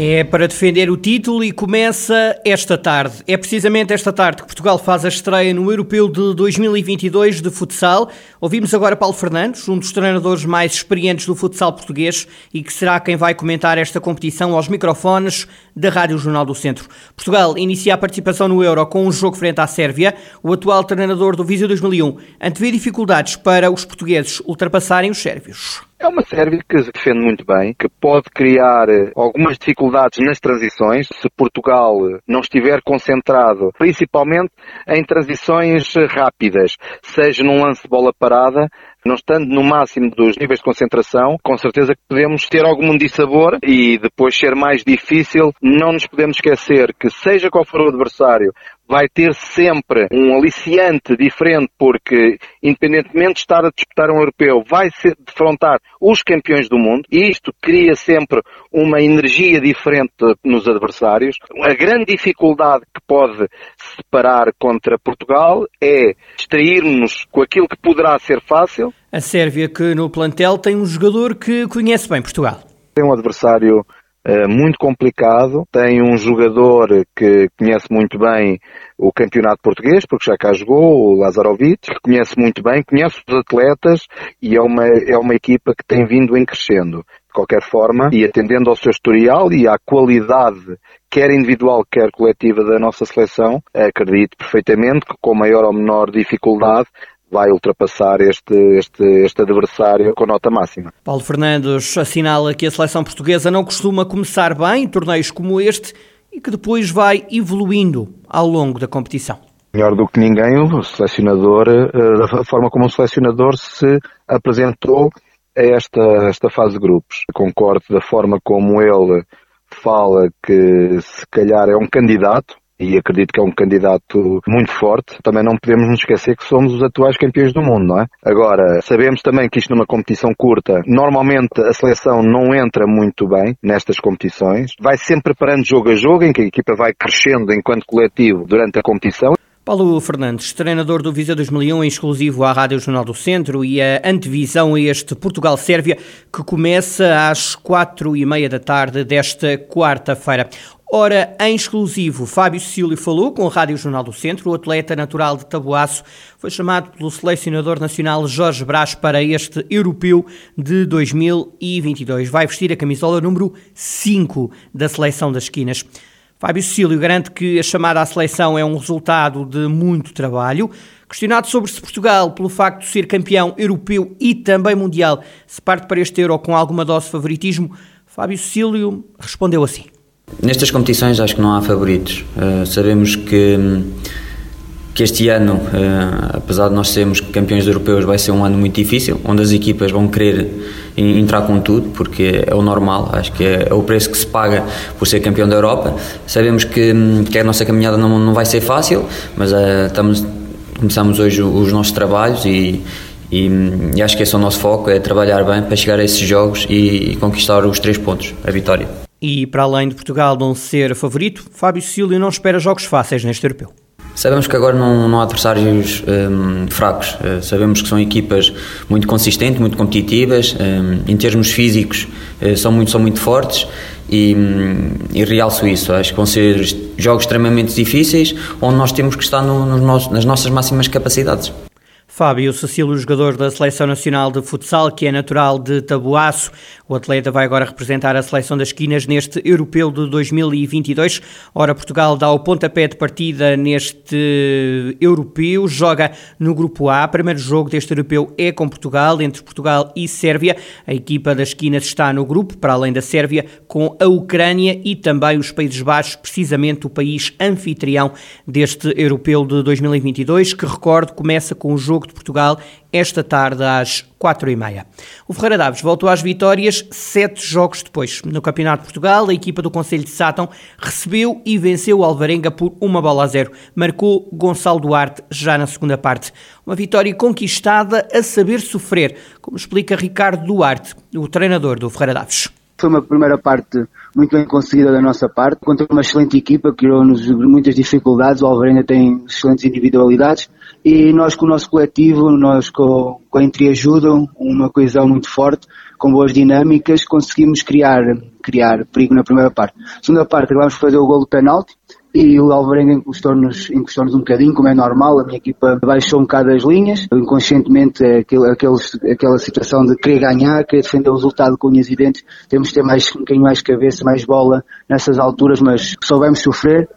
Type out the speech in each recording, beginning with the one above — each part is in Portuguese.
É para defender o título e começa esta tarde. É precisamente esta tarde que Portugal faz a estreia no Europeu de 2022 de futsal. Ouvimos agora Paulo Fernandes, um dos treinadores mais experientes do futsal português e que será quem vai comentar esta competição aos microfones da Rádio Jornal do Centro. Portugal inicia a participação no Euro com um jogo frente à Sérvia. O atual treinador do Viseu 2001 antevê dificuldades para os portugueses ultrapassarem os sérvios. É uma Sérvia que se defende muito bem, que pode criar eh, algumas dificuldades nas transições, se Portugal não estiver concentrado, principalmente em transições rápidas, seja num lance de bola parada, não estando no máximo dos níveis de concentração, com certeza que podemos ter algum dissabor e depois ser mais difícil. Não nos podemos esquecer que seja qual for o adversário, vai ter sempre um aliciante diferente, porque independentemente de estar a disputar um europeu, vai ser defrontar os campeões do mundo, e isto cria sempre uma energia diferente nos adversários. A grande dificuldade que pode separar contra Portugal é distrairmos com aquilo que poderá ser fácil. A Sérvia que no plantel tem um jogador que conhece bem Portugal. Tem um adversário muito complicado. Tem um jogador que conhece muito bem o campeonato português, porque já cá jogou, o Lazarovic, que conhece muito bem, conhece os atletas e é uma, é uma equipa que tem vindo em crescendo. De qualquer forma, e atendendo ao seu historial e à qualidade, quer individual, quer coletiva da nossa seleção, acredito perfeitamente que com maior ou menor dificuldade vai ultrapassar este, este, este adversário com nota máxima. Paulo Fernandes assinala que a seleção portuguesa não costuma começar bem em torneios como este e que depois vai evoluindo ao longo da competição. Melhor do que ninguém, o selecionador, eh, da forma como o selecionador se apresentou a esta, esta fase de grupos. Concordo da forma como ele fala que se calhar é um candidato, e acredito que é um candidato muito forte. Também não podemos nos esquecer que somos os atuais campeões do mundo, não é? Agora, sabemos também que isto numa competição curta, normalmente a seleção não entra muito bem nestas competições. Vai sempre preparando jogo a jogo, em que a equipa vai crescendo enquanto coletivo durante a competição. Paulo Fernandes, treinador do Visa 2001, exclusivo à Rádio Jornal do Centro e a antevisão a este Portugal-Sérvia que começa às quatro e meia da tarde desta quarta-feira. Ora, em exclusivo, Fábio Cecílio falou com a Rádio Jornal do Centro. O atleta natural de Taboaço foi chamado pelo selecionador nacional Jorge Brás para este europeu de 2022. Vai vestir a camisola número 5 da seleção das esquinas. Fábio Cecílio garante que a chamada à seleção é um resultado de muito trabalho. Questionado sobre se Portugal, pelo facto de ser campeão europeu e também mundial, se parte para este Euro com alguma dose de favoritismo, Fábio Cecílio respondeu assim. Nestas competições acho que não há favoritos. Uh, sabemos que, que este ano, uh, apesar de nós sermos campeões europeus, vai ser um ano muito difícil, onde as equipas vão querer entrar com tudo, porque é o normal, acho que é, é o preço que se paga por ser campeão da Europa. Sabemos que, que a nossa caminhada não, não vai ser fácil, mas uh, estamos, começamos hoje os nossos trabalhos e, e, e, acho que esse é o nosso foco, é trabalhar bem para chegar a esses jogos e, e conquistar os três pontos, a vitória. E para além de Portugal não ser favorito, Fábio Cílio não espera jogos fáceis neste europeu. Sabemos que agora não, não há adversários um, fracos. Uh, sabemos que são equipas muito consistentes, muito competitivas. Um, em termos físicos, uh, são, muito, são muito fortes e, um, e realço isso. Acho que vão ser jogos extremamente difíceis, onde nós temos que estar no, no, nas nossas máximas capacidades. Fábio Cecílio, jogador da Seleção Nacional de Futsal, que é natural de Tabuaço. O atleta vai agora representar a Seleção das Quinas neste Europeu de 2022. Ora, Portugal dá o pontapé de partida neste Europeu, joga no Grupo A. Primeiro jogo deste Europeu é com Portugal, entre Portugal e Sérvia. A equipa das Quinas está no grupo, para além da Sérvia, com a Ucrânia e também os Países Baixos, precisamente o país anfitrião deste Europeu de 2022, que, recordo, começa com o jogo de Portugal esta tarde às quatro e meia. O Ferreira Daves voltou às vitórias sete jogos depois. No Campeonato de Portugal, a equipa do Conselho de Sátão recebeu e venceu o Alvarenga por uma bola a zero. Marcou Gonçalo Duarte já na segunda parte. Uma vitória conquistada a saber sofrer, como explica Ricardo Duarte, o treinador do Ferreira Daves. Foi uma primeira parte muito bem conseguida da nossa parte, contra uma excelente equipa, que criou-nos muitas dificuldades, o Alvarenga tem excelentes individualidades, e nós com o nosso coletivo, nós com, com a entreajuda, uma coesão muito forte, com boas dinâmicas, conseguimos criar, criar perigo na primeira parte. Segunda parte, acabámos de fazer o gol do penalti, e o Alvarenga encostou-nos encostou um bocadinho, como é normal, a minha equipa baixou um bocado as linhas, inconscientemente aquele, aqueles, aquela situação de querer ganhar, querer defender o resultado com unhas e dentes, temos que ter mais, um bocadinho mais cabeça, mais bola nessas alturas, mas soubemos sofrer,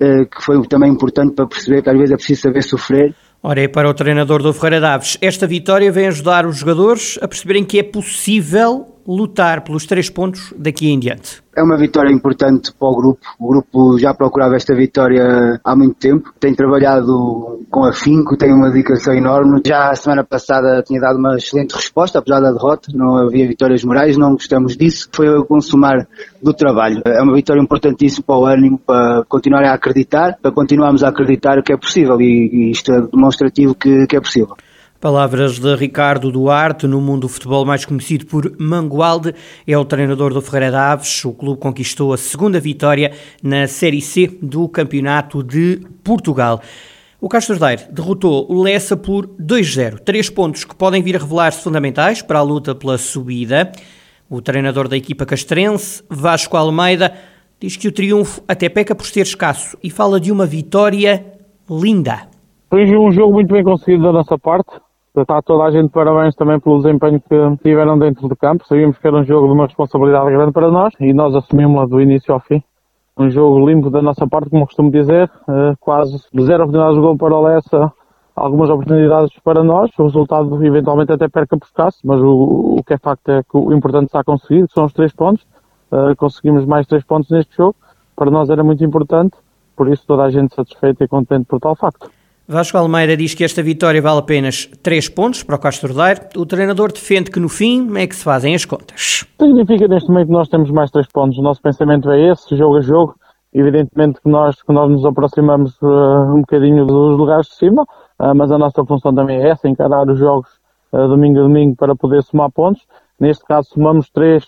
eh, que foi também importante para perceber que às vezes é preciso saber sofrer. Ora, é para o treinador do Ferreira Daves, esta vitória vem ajudar os jogadores a perceberem que é possível lutar pelos três pontos daqui em diante? É uma vitória importante para o grupo. O grupo já procurava esta vitória há muito tempo. Tem trabalhado com afinco, tem uma dedicação enorme. Já a semana passada tinha dado uma excelente resposta, apesar da derrota. Não havia vitórias morais, não gostamos disso. Foi o consumar do trabalho. É uma vitória importantíssima para o ânimo, para continuar a acreditar, para continuarmos a acreditar que é possível e isto é demonstrativo que, que é possível. Palavras de Ricardo Duarte, no mundo do futebol mais conhecido por Mangualde, é o treinador do Ferreira Daves. O clube conquistou a segunda vitória na Série C do Campeonato de Portugal. O Castro Daire derrotou o Lessa por 2-0. Três pontos que podem vir a revelar-se fundamentais para a luta pela subida. O treinador da equipa castrense, Vasco Almeida, diz que o triunfo até peca por ser escasso e fala de uma vitória linda. Foi um jogo muito bem conseguido da nossa parte. Está toda a gente parabéns também pelo desempenho que tiveram dentro do campo. Sabíamos que era um jogo de uma responsabilidade grande para nós e nós assumimos-la do início ao fim. Um jogo limpo da nossa parte, como costumo dizer, eh, quase zero oportunidades de gol para o Lessa, algumas oportunidades para nós. O resultado eventualmente até perca por escasso, mas o, o que é facto é que o importante está conseguido, são os três pontos. Uh, conseguimos mais três pontos neste jogo. Para nós era muito importante, por isso toda a gente satisfeita e contente por tal facto. Vasco Almeida diz que esta vitória vale apenas 3 pontos para o Castro Daire. O treinador defende que no fim é que se fazem as contas. Significa neste momento nós temos mais 3 pontos. O nosso pensamento é esse, jogo a jogo. Evidentemente que nós, que nós nos aproximamos uh, um bocadinho dos lugares de cima, uh, mas a nossa função também é essa, encarar os jogos uh, domingo a domingo para poder somar pontos. Neste caso somamos 3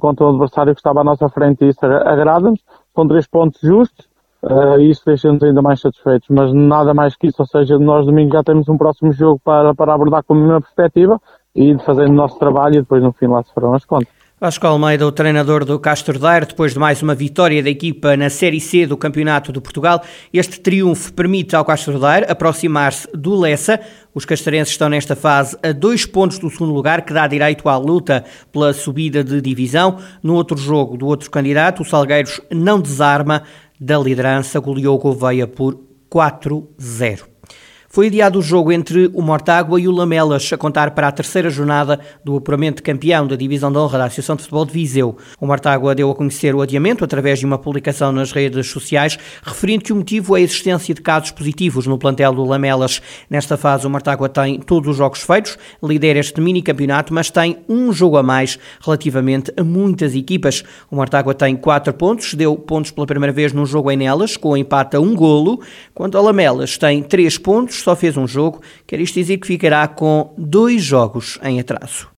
contra o adversário que estava à nossa frente e isso agrada-nos. São 3 pontos justos Uh, isso deixa-nos ainda mais satisfeitos, mas nada mais que isso, ou seja, nós domingo já temos um próximo jogo para, para abordar com a mesma perspectiva e de fazer o nosso trabalho e depois no fim lá se farão as contas. Vasco Almeida, o treinador do Castro Daire, depois de mais uma vitória da equipa na Série C do Campeonato de Portugal, este triunfo permite ao Castro Daire aproximar-se do Lessa. Os castrenses estão nesta fase a dois pontos do segundo lugar, que dá direito à luta pela subida de divisão. No outro jogo do outro candidato, o Salgueiros não desarma da liderança, goleou Gouveia por 4-0. Foi adiado o jogo entre o Mortágua e o Lamelas, a contar para a terceira jornada do apuramento de campeão da Divisão de Honra da Associação de Futebol de Viseu. O Mortágua deu a conhecer o adiamento através de uma publicação nas redes sociais, referindo que o motivo é a existência de casos positivos no plantel do Lamelas. Nesta fase, o Mortágua tem todos os jogos feitos, lidera este mini campeonato, mas tem um jogo a mais relativamente a muitas equipas. O Mortágua tem 4 pontos, deu pontos pela primeira vez num jogo em Nelas, com empate a um golo, quanto ao Lamelas tem 3 pontos, só fez um jogo, quer isto dizer que ficará com dois jogos em atraso.